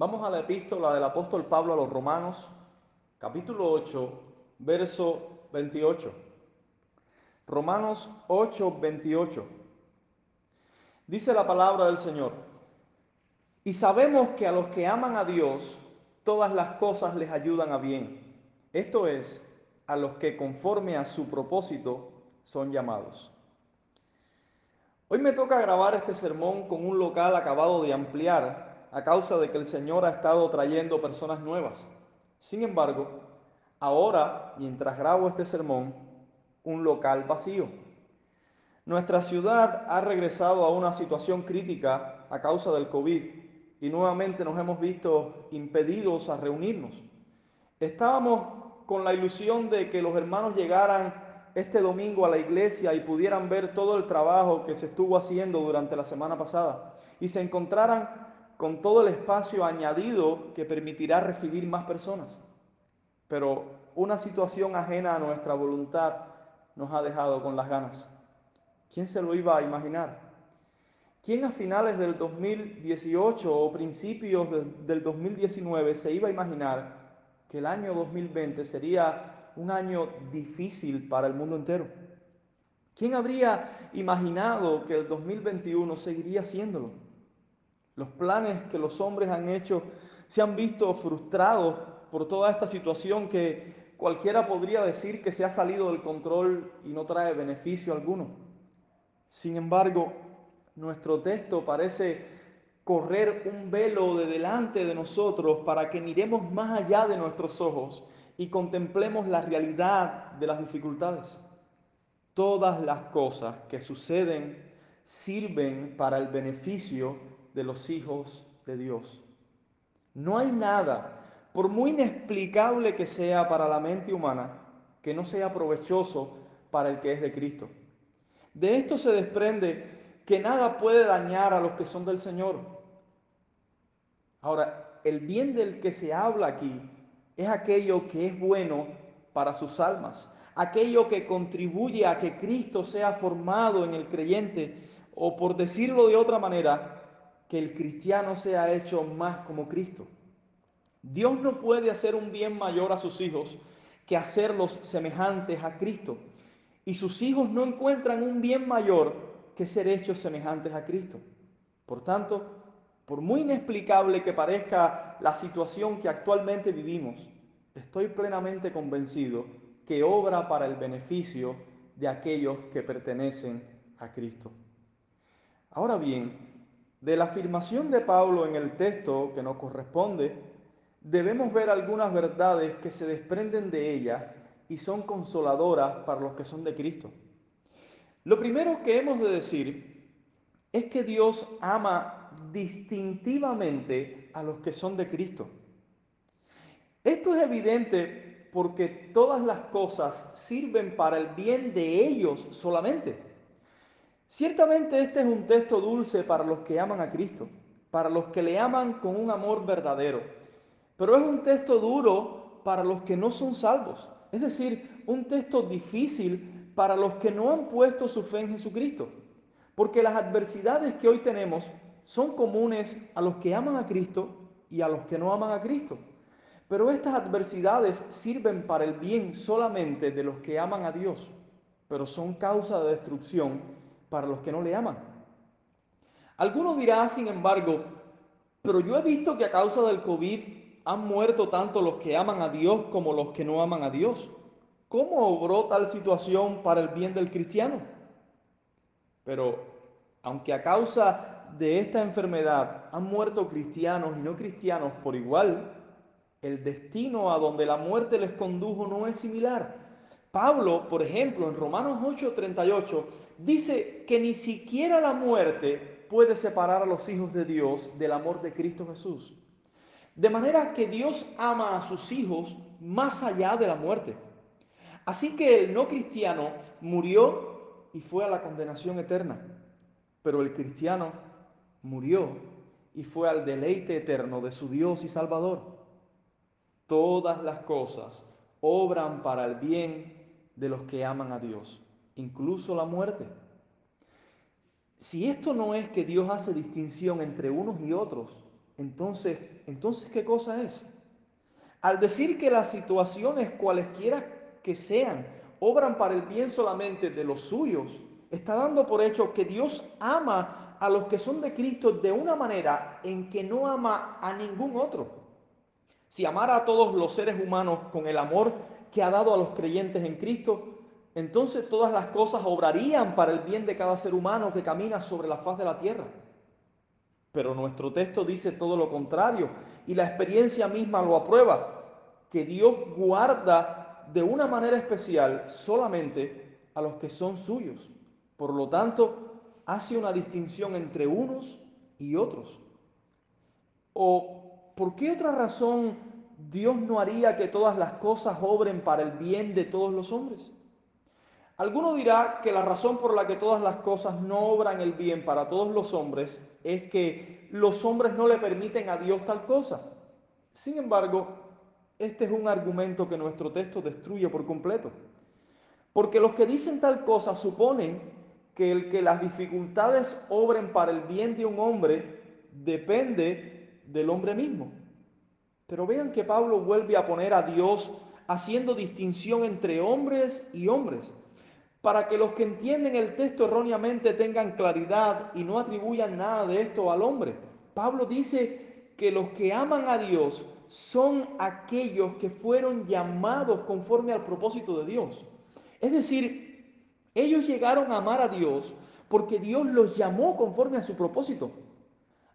Vamos a la epístola del apóstol Pablo a los Romanos, capítulo 8, verso 28. Romanos 8, 28. Dice la palabra del Señor. Y sabemos que a los que aman a Dios, todas las cosas les ayudan a bien. Esto es, a los que conforme a su propósito son llamados. Hoy me toca grabar este sermón con un local acabado de ampliar a causa de que el Señor ha estado trayendo personas nuevas. Sin embargo, ahora, mientras grabo este sermón, un local vacío. Nuestra ciudad ha regresado a una situación crítica a causa del COVID y nuevamente nos hemos visto impedidos a reunirnos. Estábamos con la ilusión de que los hermanos llegaran este domingo a la iglesia y pudieran ver todo el trabajo que se estuvo haciendo durante la semana pasada y se encontraran con todo el espacio añadido que permitirá recibir más personas. Pero una situación ajena a nuestra voluntad nos ha dejado con las ganas. ¿Quién se lo iba a imaginar? ¿Quién a finales del 2018 o principios del 2019 se iba a imaginar que el año 2020 sería un año difícil para el mundo entero? ¿Quién habría imaginado que el 2021 seguiría siéndolo? Los planes que los hombres han hecho se han visto frustrados por toda esta situación que cualquiera podría decir que se ha salido del control y no trae beneficio alguno. Sin embargo, nuestro texto parece correr un velo de delante de nosotros para que miremos más allá de nuestros ojos y contemplemos la realidad de las dificultades. Todas las cosas que suceden sirven para el beneficio de los hijos de Dios. No hay nada, por muy inexplicable que sea para la mente humana, que no sea provechoso para el que es de Cristo. De esto se desprende que nada puede dañar a los que son del Señor. Ahora, el bien del que se habla aquí es aquello que es bueno para sus almas, aquello que contribuye a que Cristo sea formado en el creyente, o por decirlo de otra manera, que el cristiano sea hecho más como Cristo. Dios no puede hacer un bien mayor a sus hijos que hacerlos semejantes a Cristo. Y sus hijos no encuentran un bien mayor que ser hechos semejantes a Cristo. Por tanto, por muy inexplicable que parezca la situación que actualmente vivimos, estoy plenamente convencido que obra para el beneficio de aquellos que pertenecen a Cristo. Ahora bien, de la afirmación de Pablo en el texto que nos corresponde, debemos ver algunas verdades que se desprenden de ella y son consoladoras para los que son de Cristo. Lo primero que hemos de decir es que Dios ama distintivamente a los que son de Cristo. Esto es evidente porque todas las cosas sirven para el bien de ellos solamente. Ciertamente este es un texto dulce para los que aman a Cristo, para los que le aman con un amor verdadero, pero es un texto duro para los que no son salvos, es decir, un texto difícil para los que no han puesto su fe en Jesucristo, porque las adversidades que hoy tenemos son comunes a los que aman a Cristo y a los que no aman a Cristo. Pero estas adversidades sirven para el bien solamente de los que aman a Dios, pero son causa de destrucción para los que no le aman. Algunos dirán, sin embargo, pero yo he visto que a causa del COVID han muerto tanto los que aman a Dios como los que no aman a Dios. ¿Cómo obró tal situación para el bien del cristiano? Pero aunque a causa de esta enfermedad han muerto cristianos y no cristianos por igual, el destino a donde la muerte les condujo no es similar. Pablo, por ejemplo, en Romanos 8:38, dice que ni siquiera la muerte puede separar a los hijos de Dios del amor de Cristo Jesús. De manera que Dios ama a sus hijos más allá de la muerte. Así que el no cristiano murió y fue a la condenación eterna, pero el cristiano murió y fue al deleite eterno de su Dios y Salvador. Todas las cosas obran para el bien de los que aman a Dios incluso la muerte. Si esto no es que Dios hace distinción entre unos y otros, entonces, entonces ¿qué cosa es? Al decir que las situaciones cualesquiera que sean obran para el bien solamente de los suyos, está dando por hecho que Dios ama a los que son de Cristo de una manera en que no ama a ningún otro. Si amara a todos los seres humanos con el amor que ha dado a los creyentes en Cristo, entonces todas las cosas obrarían para el bien de cada ser humano que camina sobre la faz de la tierra. Pero nuestro texto dice todo lo contrario y la experiencia misma lo aprueba, que Dios guarda de una manera especial solamente a los que son suyos. Por lo tanto, hace una distinción entre unos y otros. ¿O por qué otra razón Dios no haría que todas las cosas obren para el bien de todos los hombres? Alguno dirá que la razón por la que todas las cosas no obran el bien para todos los hombres es que los hombres no le permiten a Dios tal cosa. Sin embargo, este es un argumento que nuestro texto destruye por completo. Porque los que dicen tal cosa suponen que el que las dificultades obren para el bien de un hombre depende del hombre mismo. Pero vean que Pablo vuelve a poner a Dios haciendo distinción entre hombres y hombres para que los que entienden el texto erróneamente tengan claridad y no atribuyan nada de esto al hombre. Pablo dice que los que aman a Dios son aquellos que fueron llamados conforme al propósito de Dios. Es decir, ellos llegaron a amar a Dios porque Dios los llamó conforme a su propósito.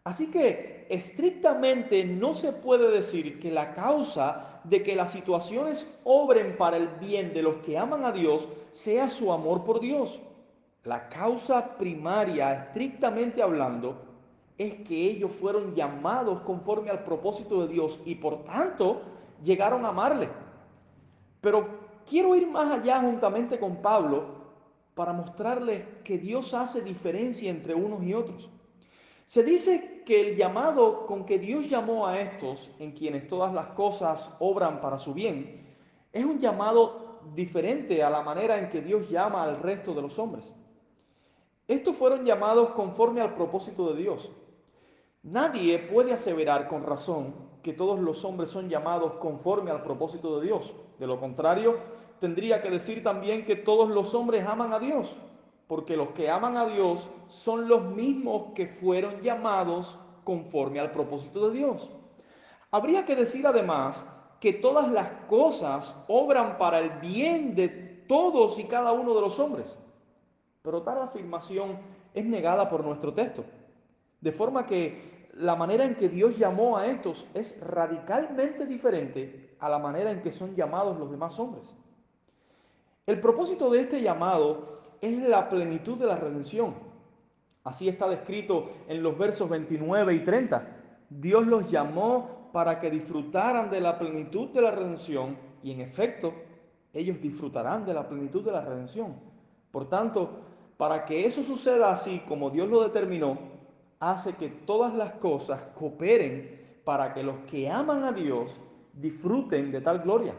Así que estrictamente no se puede decir que la causa de que las situaciones obren para el bien de los que aman a Dios sea su amor por Dios. La causa primaria, estrictamente hablando, es que ellos fueron llamados conforme al propósito de Dios y por tanto llegaron a amarle. Pero quiero ir más allá juntamente con Pablo para mostrarles que Dios hace diferencia entre unos y otros. Se dice que el llamado con que Dios llamó a estos, en quienes todas las cosas obran para su bien, es un llamado diferente a la manera en que Dios llama al resto de los hombres. Estos fueron llamados conforme al propósito de Dios. Nadie puede aseverar con razón que todos los hombres son llamados conforme al propósito de Dios. De lo contrario, tendría que decir también que todos los hombres aman a Dios porque los que aman a Dios son los mismos que fueron llamados conforme al propósito de Dios. Habría que decir además que todas las cosas obran para el bien de todos y cada uno de los hombres. Pero tal afirmación es negada por nuestro texto. De forma que la manera en que Dios llamó a estos es radicalmente diferente a la manera en que son llamados los demás hombres. El propósito de este llamado es la plenitud de la redención. Así está descrito en los versos 29 y 30. Dios los llamó para que disfrutaran de la plenitud de la redención y en efecto ellos disfrutarán de la plenitud de la redención. Por tanto, para que eso suceda así como Dios lo determinó, hace que todas las cosas cooperen para que los que aman a Dios disfruten de tal gloria.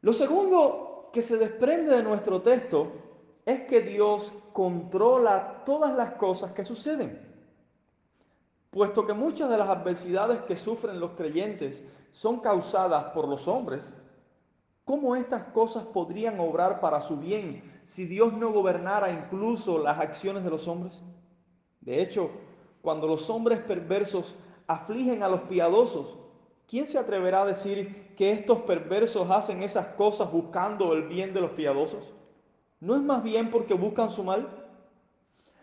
Lo segundo que se desprende de nuestro texto es que Dios controla todas las cosas que suceden. Puesto que muchas de las adversidades que sufren los creyentes son causadas por los hombres, ¿cómo estas cosas podrían obrar para su bien si Dios no gobernara incluso las acciones de los hombres? De hecho, cuando los hombres perversos afligen a los piadosos, ¿quién se atreverá a decir que estos perversos hacen esas cosas buscando el bien de los piadosos? ¿No es más bien porque buscan su mal?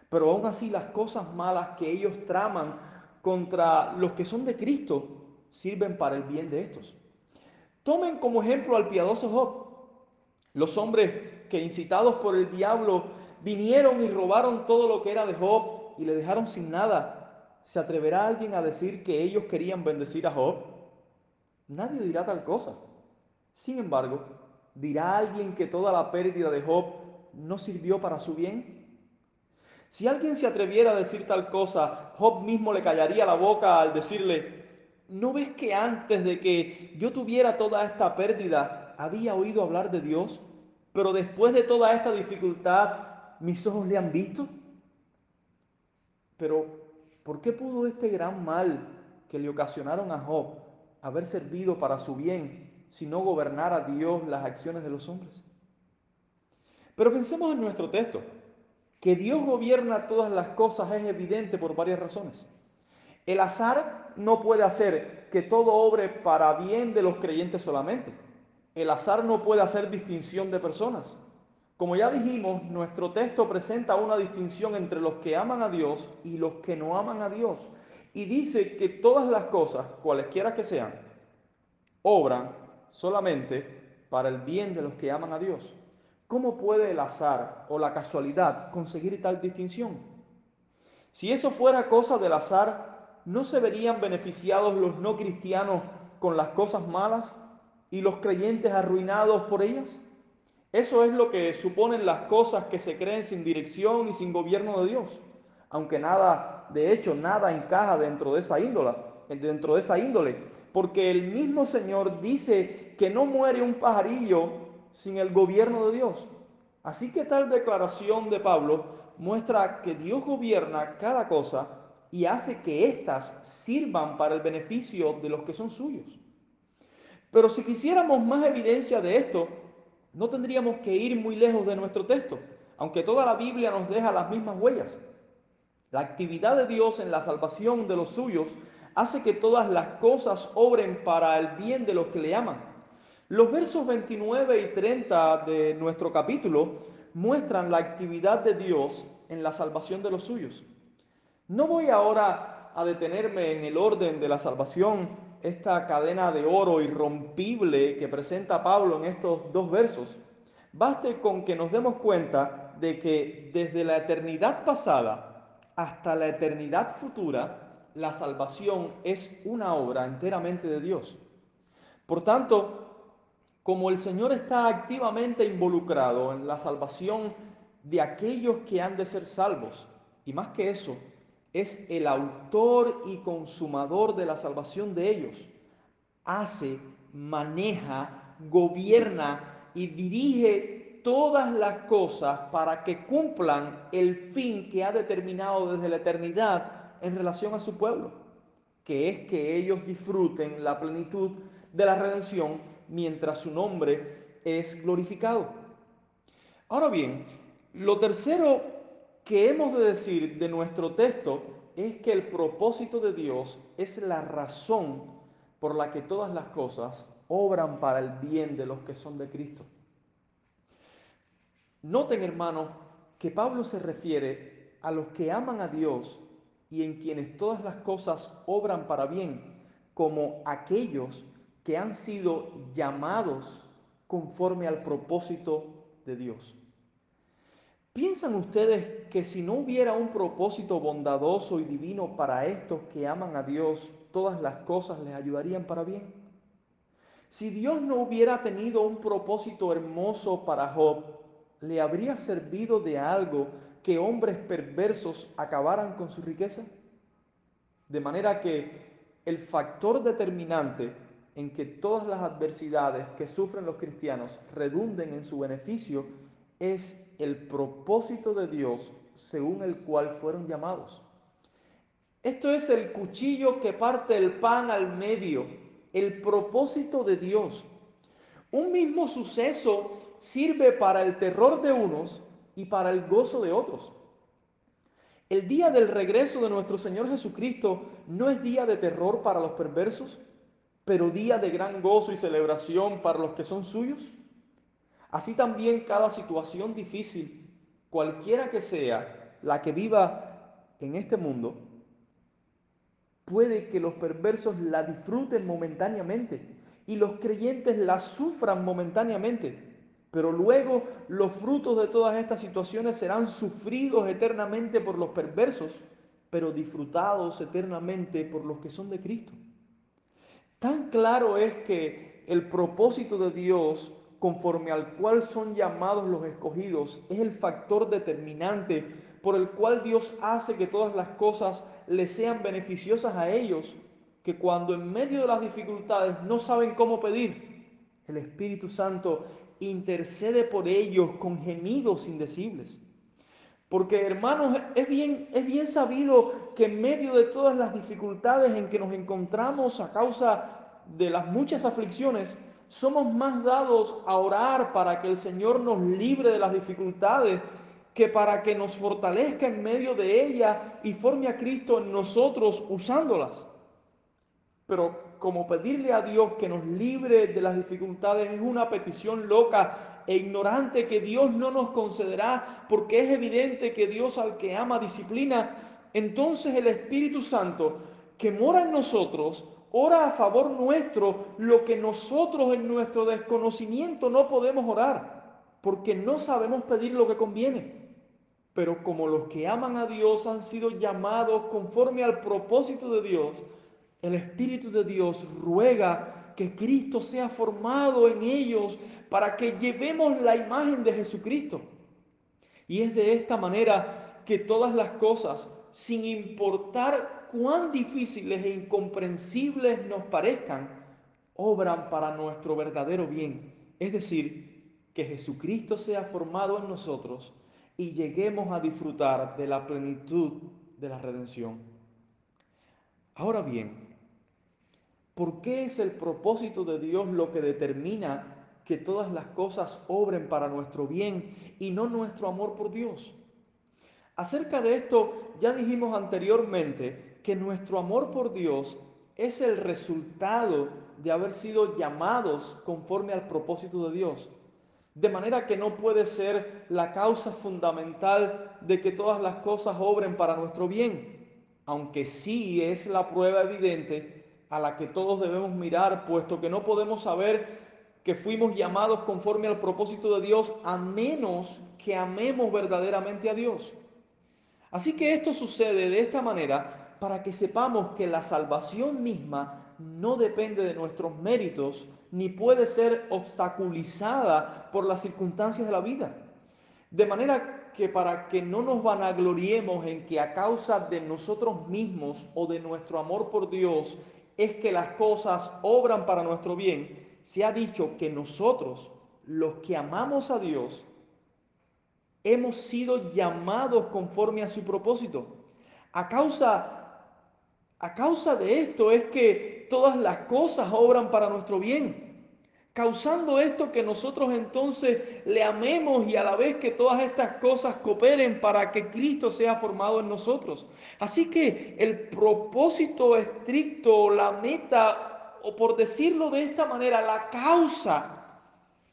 Pero aún así las cosas malas que ellos traman contra los que son de Cristo sirven para el bien de estos. Tomen como ejemplo al piadoso Job. Los hombres que incitados por el diablo vinieron y robaron todo lo que era de Job y le dejaron sin nada. ¿Se atreverá alguien a decir que ellos querían bendecir a Job? Nadie dirá tal cosa. Sin embargo, ¿dirá alguien que toda la pérdida de Job no sirvió para su bien? Si alguien se atreviera a decir tal cosa, Job mismo le callaría la boca al decirle, ¿no ves que antes de que yo tuviera toda esta pérdida había oído hablar de Dios? Pero después de toda esta dificultad, mis ojos le han visto. Pero ¿Por qué pudo este gran mal que le ocasionaron a Job haber servido para su bien si no gobernara Dios las acciones de los hombres? Pero pensemos en nuestro texto. Que Dios gobierna todas las cosas es evidente por varias razones. El azar no puede hacer que todo obre para bien de los creyentes solamente. El azar no puede hacer distinción de personas. Como ya dijimos, nuestro texto presenta una distinción entre los que aman a Dios y los que no aman a Dios. Y dice que todas las cosas, cualesquiera que sean, obran solamente para el bien de los que aman a Dios. ¿Cómo puede el azar o la casualidad conseguir tal distinción? Si eso fuera cosa del azar, ¿no se verían beneficiados los no cristianos con las cosas malas y los creyentes arruinados por ellas? Eso es lo que suponen las cosas que se creen sin dirección y sin gobierno de Dios. Aunque nada, de hecho, nada encaja dentro de esa índole, dentro de esa índole, porque el mismo Señor dice que no muere un pajarillo sin el gobierno de Dios. Así que tal declaración de Pablo muestra que Dios gobierna cada cosa y hace que éstas sirvan para el beneficio de los que son suyos. Pero si quisiéramos más evidencia de esto, no tendríamos que ir muy lejos de nuestro texto, aunque toda la Biblia nos deja las mismas huellas. La actividad de Dios en la salvación de los suyos hace que todas las cosas obren para el bien de los que le aman los versos 29 y 30 de nuestro capítulo muestran la actividad de Dios en la salvación de los suyos. No voy ahora a detenerme en el orden de la salvación, esta cadena de oro irrompible que presenta Pablo en estos dos versos. Baste con que nos demos cuenta de que desde la eternidad pasada hasta la eternidad futura, la salvación es una obra enteramente de Dios. Por tanto, como el Señor está activamente involucrado en la salvación de aquellos que han de ser salvos, y más que eso, es el autor y consumador de la salvación de ellos, hace, maneja, gobierna y dirige todas las cosas para que cumplan el fin que ha determinado desde la eternidad en relación a su pueblo, que es que ellos disfruten la plenitud de la redención mientras su nombre es glorificado. Ahora bien, lo tercero que hemos de decir de nuestro texto es que el propósito de Dios es la razón por la que todas las cosas obran para el bien de los que son de Cristo. Noten, hermanos, que Pablo se refiere a los que aman a Dios y en quienes todas las cosas obran para bien, como aquellos que han sido llamados conforme al propósito de Dios. ¿Piensan ustedes que si no hubiera un propósito bondadoso y divino para estos que aman a Dios, todas las cosas les ayudarían para bien? Si Dios no hubiera tenido un propósito hermoso para Job, ¿le habría servido de algo que hombres perversos acabaran con su riqueza? De manera que el factor determinante en que todas las adversidades que sufren los cristianos redunden en su beneficio es el propósito de Dios según el cual fueron llamados. Esto es el cuchillo que parte el pan al medio, el propósito de Dios. Un mismo suceso sirve para el terror de unos y para el gozo de otros. El día del regreso de nuestro Señor Jesucristo no es día de terror para los perversos, pero día de gran gozo y celebración para los que son suyos. Así también cada situación difícil, cualquiera que sea la que viva en este mundo, puede que los perversos la disfruten momentáneamente y los creyentes la sufran momentáneamente, pero luego los frutos de todas estas situaciones serán sufridos eternamente por los perversos, pero disfrutados eternamente por los que son de Cristo. Tan claro es que el propósito de Dios, conforme al cual son llamados los escogidos, es el factor determinante por el cual Dios hace que todas las cosas les sean beneficiosas a ellos, que cuando en medio de las dificultades no saben cómo pedir, el Espíritu Santo intercede por ellos con gemidos indecibles. Porque hermanos, es bien, es bien sabido que en medio de todas las dificultades en que nos encontramos a causa de las muchas aflicciones, somos más dados a orar para que el Señor nos libre de las dificultades que para que nos fortalezca en medio de ella y forme a Cristo en nosotros usándolas. Pero como pedirle a Dios que nos libre de las dificultades es una petición loca e ignorante que Dios no nos concederá porque es evidente que Dios al que ama disciplina, entonces el Espíritu Santo que mora en nosotros ora a favor nuestro lo que nosotros en nuestro desconocimiento no podemos orar, porque no sabemos pedir lo que conviene. Pero como los que aman a Dios han sido llamados conforme al propósito de Dios, el Espíritu de Dios ruega que Cristo sea formado en ellos para que llevemos la imagen de Jesucristo. Y es de esta manera que todas las cosas, sin importar cuán difíciles e incomprensibles nos parezcan, obran para nuestro verdadero bien. Es decir, que Jesucristo sea formado en nosotros y lleguemos a disfrutar de la plenitud de la redención. Ahora bien, ¿Por qué es el propósito de Dios lo que determina que todas las cosas obren para nuestro bien y no nuestro amor por Dios? Acerca de esto ya dijimos anteriormente que nuestro amor por Dios es el resultado de haber sido llamados conforme al propósito de Dios. De manera que no puede ser la causa fundamental de que todas las cosas obren para nuestro bien, aunque sí es la prueba evidente a la que todos debemos mirar, puesto que no podemos saber que fuimos llamados conforme al propósito de Dios a menos que amemos verdaderamente a Dios. Así que esto sucede de esta manera para que sepamos que la salvación misma no depende de nuestros méritos ni puede ser obstaculizada por las circunstancias de la vida. De manera que para que no nos vanagloriemos en que a causa de nosotros mismos o de nuestro amor por Dios es que las cosas obran para nuestro bien, se ha dicho que nosotros, los que amamos a Dios, hemos sido llamados conforme a su propósito. A causa, a causa de esto es que todas las cosas obran para nuestro bien causando esto que nosotros entonces le amemos y a la vez que todas estas cosas cooperen para que Cristo sea formado en nosotros. Así que el propósito estricto, la meta, o por decirlo de esta manera, la causa,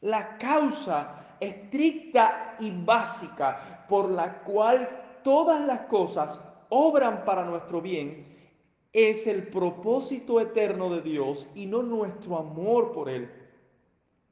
la causa estricta y básica por la cual todas las cosas obran para nuestro bien, es el propósito eterno de Dios y no nuestro amor por Él.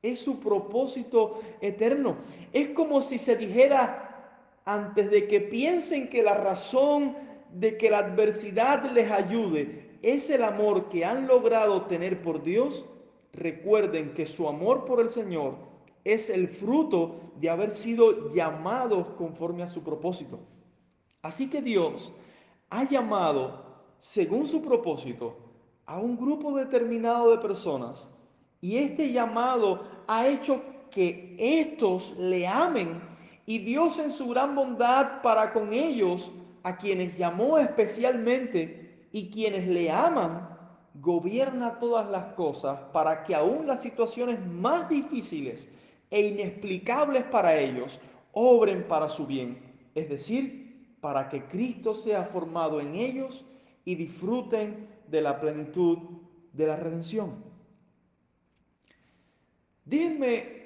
Es su propósito eterno. Es como si se dijera antes de que piensen que la razón de que la adversidad les ayude es el amor que han logrado tener por Dios, recuerden que su amor por el Señor es el fruto de haber sido llamados conforme a su propósito. Así que Dios ha llamado, según su propósito, a un grupo determinado de personas y este llamado ha hecho que estos le amen y Dios en su gran bondad para con ellos, a quienes llamó especialmente y quienes le aman, gobierna todas las cosas para que aún las situaciones más difíciles e inexplicables para ellos obren para su bien, es decir, para que Cristo sea formado en ellos y disfruten de la plenitud de la redención. Déjenme,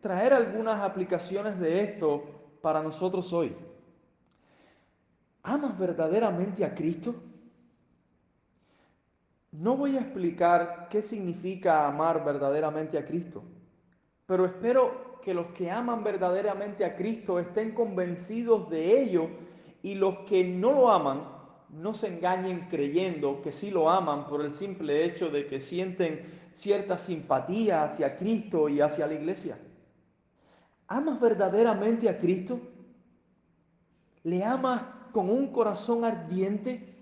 traer algunas aplicaciones de esto para nosotros hoy. ¿Amas verdaderamente a Cristo? No voy a explicar qué significa amar verdaderamente a Cristo, pero espero que los que aman verdaderamente a Cristo estén convencidos de ello y los que no lo aman no se engañen creyendo que sí lo aman por el simple hecho de que sienten cierta simpatía hacia Cristo y hacia la iglesia. ¿Amas verdaderamente a Cristo? ¿Le amas con un corazón ardiente?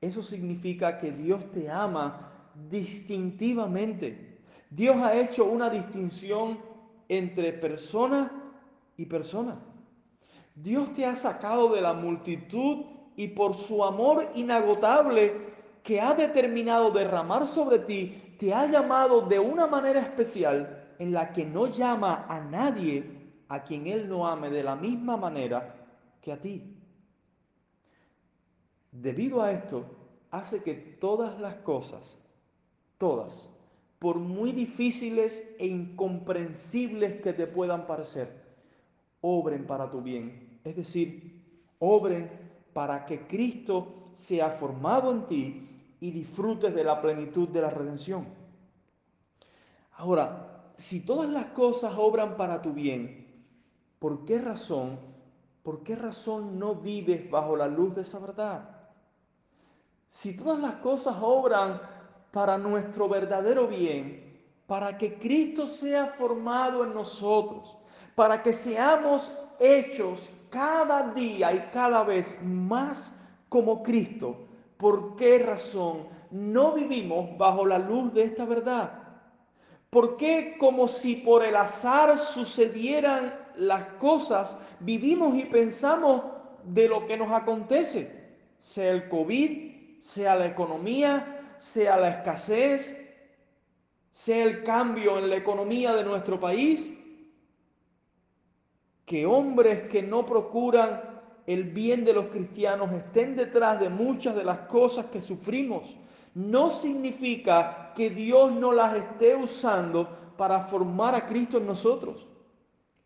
Eso significa que Dios te ama distintivamente. Dios ha hecho una distinción entre personas y persona. Dios te ha sacado de la multitud y por su amor inagotable que ha determinado derramar sobre ti, te ha llamado de una manera especial en la que no llama a nadie a quien Él no ame de la misma manera que a ti. Debido a esto, hace que todas las cosas, todas, por muy difíciles e incomprensibles que te puedan parecer, obren para tu bien. Es decir, obren para que Cristo sea formado en ti y disfrutes de la plenitud de la redención. Ahora, si todas las cosas obran para tu bien, ¿por qué razón, por qué razón no vives bajo la luz de esa verdad? Si todas las cosas obran para nuestro verdadero bien, para que Cristo sea formado en nosotros, para que seamos hechos cada día y cada vez más como Cristo, ¿por qué razón no vivimos bajo la luz de esta verdad? ¿Por qué como si por el azar sucedieran las cosas, vivimos y pensamos de lo que nos acontece? Sea el COVID, sea la economía, sea la escasez, sea el cambio en la economía de nuestro país, que hombres que no procuran el bien de los cristianos estén detrás de muchas de las cosas que sufrimos, no significa que Dios no las esté usando para formar a Cristo en nosotros.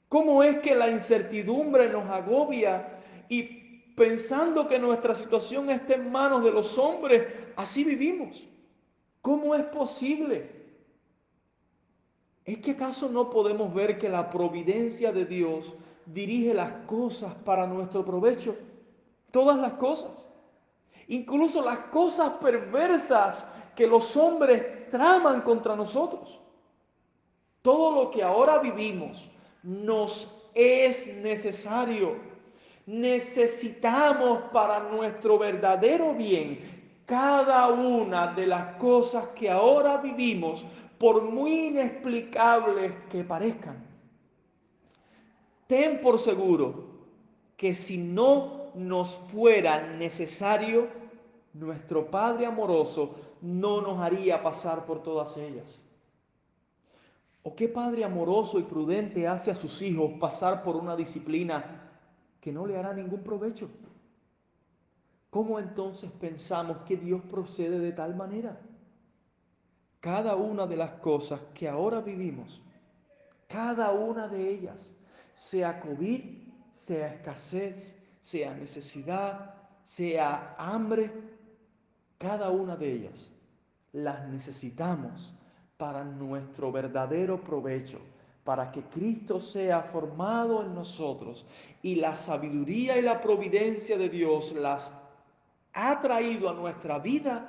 ¿Cómo es que la incertidumbre nos agobia y pensando que nuestra situación está en manos de los hombres, así vivimos. ¿Cómo es posible? ¿Es que acaso no podemos ver que la providencia de Dios dirige las cosas para nuestro provecho? Todas las cosas. Incluso las cosas perversas que los hombres traman contra nosotros. Todo lo que ahora vivimos nos es necesario necesitamos para nuestro verdadero bien cada una de las cosas que ahora vivimos, por muy inexplicables que parezcan. Ten por seguro que si no nos fuera necesario, nuestro Padre amoroso no nos haría pasar por todas ellas. ¿O qué padre amoroso y prudente hace a sus hijos pasar por una disciplina que no le hará ningún provecho. ¿Cómo entonces pensamos que Dios procede de tal manera? Cada una de las cosas que ahora vivimos, cada una de ellas, sea COVID, sea escasez, sea necesidad, sea hambre, cada una de ellas las necesitamos para nuestro verdadero provecho para que Cristo sea formado en nosotros y la sabiduría y la providencia de Dios las ha traído a nuestra vida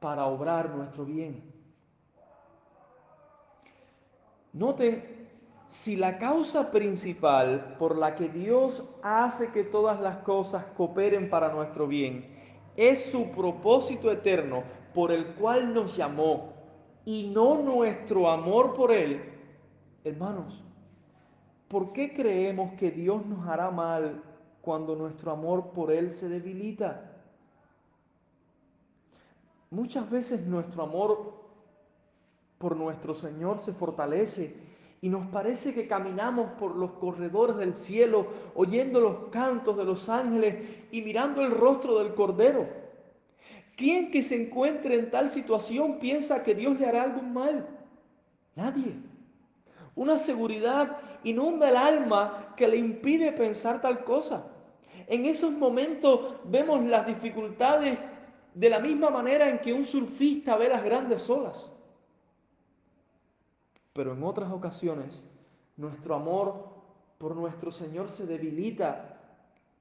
para obrar nuestro bien. Noten, si la causa principal por la que Dios hace que todas las cosas cooperen para nuestro bien es su propósito eterno por el cual nos llamó y no nuestro amor por Él, Hermanos, ¿por qué creemos que Dios nos hará mal cuando nuestro amor por Él se debilita? Muchas veces nuestro amor por nuestro Señor se fortalece y nos parece que caminamos por los corredores del cielo oyendo los cantos de los ángeles y mirando el rostro del Cordero. ¿Quién que se encuentre en tal situación piensa que Dios le hará algún mal? Nadie. Una seguridad inunda el alma que le impide pensar tal cosa. En esos momentos vemos las dificultades de la misma manera en que un surfista ve las grandes olas. Pero en otras ocasiones nuestro amor por nuestro Señor se debilita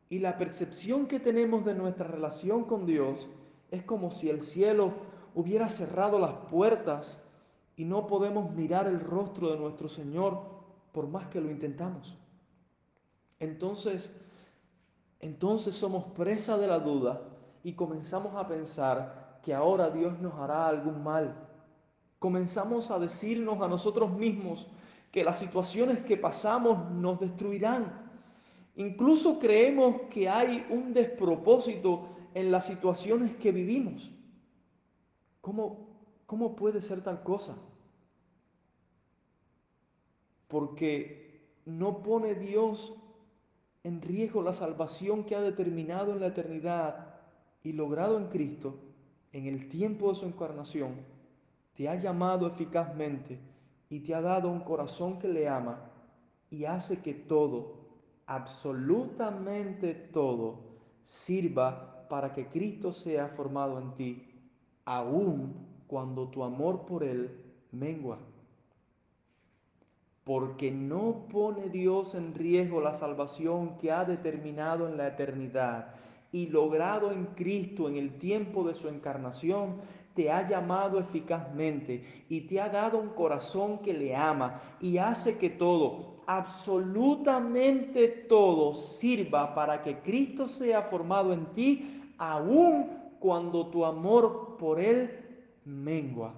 y la percepción que tenemos de nuestra relación con Dios es como si el cielo hubiera cerrado las puertas y no podemos mirar el rostro de nuestro Señor por más que lo intentamos. Entonces, entonces somos presa de la duda y comenzamos a pensar que ahora Dios nos hará algún mal. Comenzamos a decirnos a nosotros mismos que las situaciones que pasamos nos destruirán. Incluso creemos que hay un despropósito en las situaciones que vivimos. ¿Cómo, cómo puede ser tal cosa? Porque no pone Dios en riesgo la salvación que ha determinado en la eternidad y logrado en Cristo en el tiempo de su encarnación, te ha llamado eficazmente y te ha dado un corazón que le ama y hace que todo, absolutamente todo, sirva para que Cristo sea formado en ti, aun cuando tu amor por Él mengua. Porque no pone Dios en riesgo la salvación que ha determinado en la eternidad y logrado en Cristo en el tiempo de su encarnación, te ha llamado eficazmente y te ha dado un corazón que le ama y hace que todo, absolutamente todo, sirva para que Cristo sea formado en ti, aun cuando tu amor por Él mengua.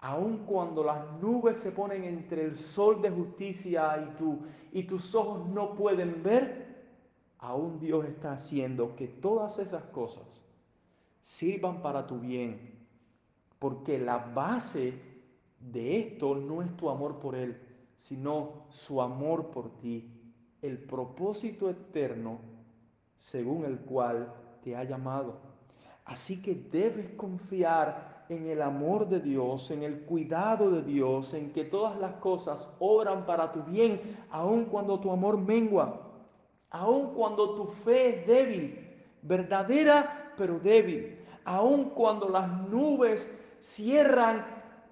Aun cuando las nubes se ponen entre el sol de justicia y, tú, y tus ojos no pueden ver, aún Dios está haciendo que todas esas cosas sirvan para tu bien, porque la base de esto no es tu amor por Él, sino su amor por ti, el propósito eterno según el cual te ha llamado. Así que debes confiar en el amor de Dios, en el cuidado de Dios, en que todas las cosas obran para tu bien, aun cuando tu amor mengua, aun cuando tu fe es débil, verdadera pero débil, aun cuando las nubes cierran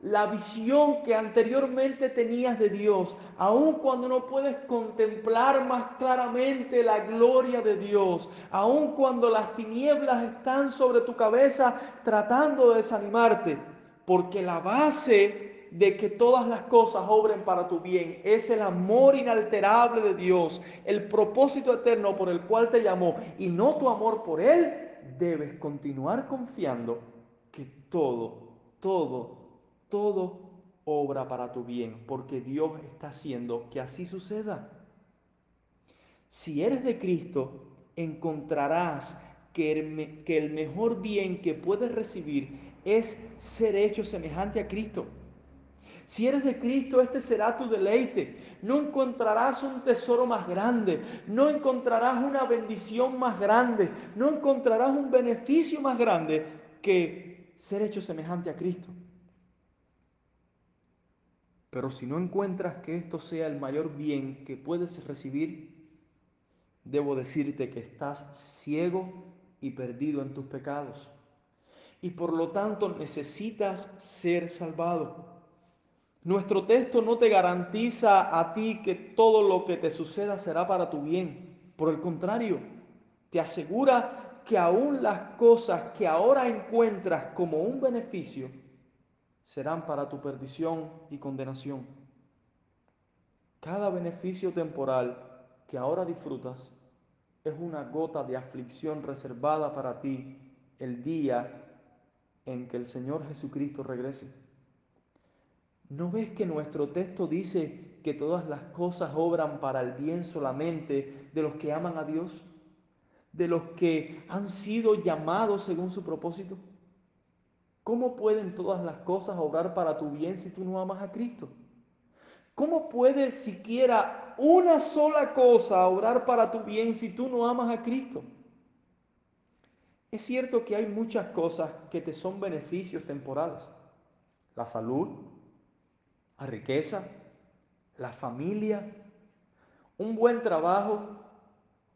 la visión que anteriormente tenías de Dios, aun cuando no puedes contemplar más claramente la gloria de Dios, aun cuando las tinieblas están sobre tu cabeza tratando de desanimarte, porque la base de que todas las cosas obren para tu bien es el amor inalterable de Dios, el propósito eterno por el cual te llamó y no tu amor por Él, debes continuar confiando que todo, todo todo obra para tu bien, porque Dios está haciendo que así suceda. Si eres de Cristo, encontrarás que el, mejor bien que puedes recibir es ser hecho semejante a Cristo. Si eres de Cristo, este será tu deleite. No encontrarás un tesoro más grande, no encontrarás una bendición más grande, no encontrarás un beneficio más grande que ser hecho semejante a Cristo. Pero si no encuentras que esto sea el mayor bien que puedes recibir, debo decirte que estás ciego y perdido en tus pecados. Y por lo tanto necesitas ser salvado. Nuestro texto no te garantiza a ti que todo lo que te suceda será para tu bien. Por el contrario, te asegura que aún las cosas que ahora encuentras como un beneficio serán para tu perdición y condenación. Cada beneficio temporal que ahora disfrutas es una gota de aflicción reservada para ti el día en que el Señor Jesucristo regrese. ¿No ves que nuestro texto dice que todas las cosas obran para el bien solamente de los que aman a Dios? ¿De los que han sido llamados según su propósito? ¿Cómo pueden todas las cosas obrar para tu bien si tú no amas a Cristo? ¿Cómo puede siquiera una sola cosa obrar para tu bien si tú no amas a Cristo? Es cierto que hay muchas cosas que te son beneficios temporales. La salud, la riqueza, la familia, un buen trabajo,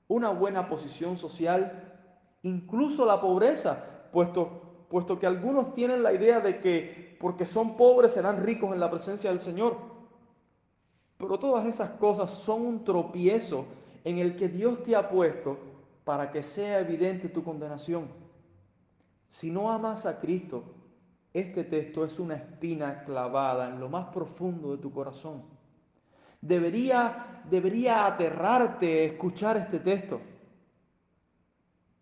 una buena posición social, incluso la pobreza, puesto puesto que algunos tienen la idea de que porque son pobres serán ricos en la presencia del Señor. Pero todas esas cosas son un tropiezo en el que Dios te ha puesto para que sea evidente tu condenación. Si no amas a Cristo, este texto es una espina clavada en lo más profundo de tu corazón. Debería, debería aterrarte escuchar este texto.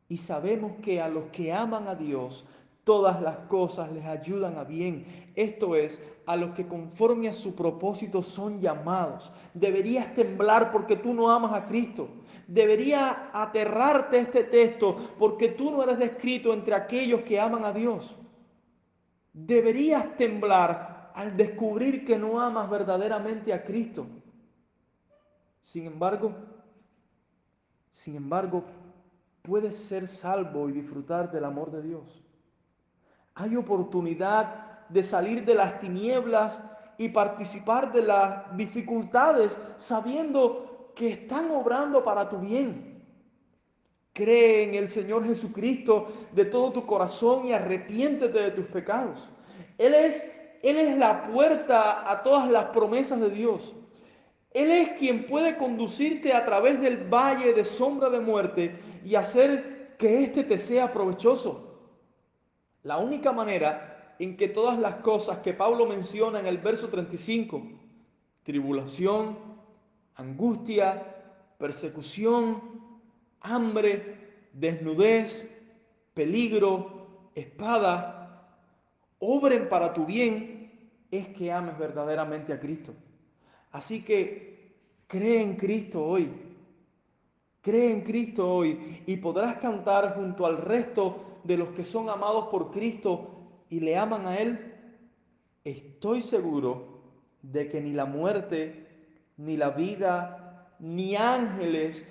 Y sabemos que a los que aman a Dios, todas las cosas les ayudan a bien. Esto es, a los que conforme a su propósito son llamados. Deberías temblar porque tú no amas a Cristo. Debería aterrarte este texto porque tú no eres descrito entre aquellos que aman a Dios. Deberías temblar al descubrir que no amas verdaderamente a Cristo. Sin embargo, sin embargo, puedes ser salvo y disfrutar del amor de Dios. Hay oportunidad de salir de las tinieblas y participar de las dificultades sabiendo que están obrando para tu bien. Cree en el Señor Jesucristo de todo tu corazón y arrepiéntete de tus pecados. Él es, Él es la puerta a todas las promesas de Dios. Él es quien puede conducirte a través del valle de sombra de muerte y hacer que éste te sea provechoso. La única manera en que todas las cosas que Pablo menciona en el verso 35, tribulación, angustia, persecución, hambre, desnudez, peligro, espada, obren para tu bien, es que ames verdaderamente a Cristo. Así que cree en Cristo hoy. Cree en Cristo hoy y podrás cantar junto al resto de los que son amados por Cristo y le aman a Él. Estoy seguro de que ni la muerte, ni la vida, ni ángeles,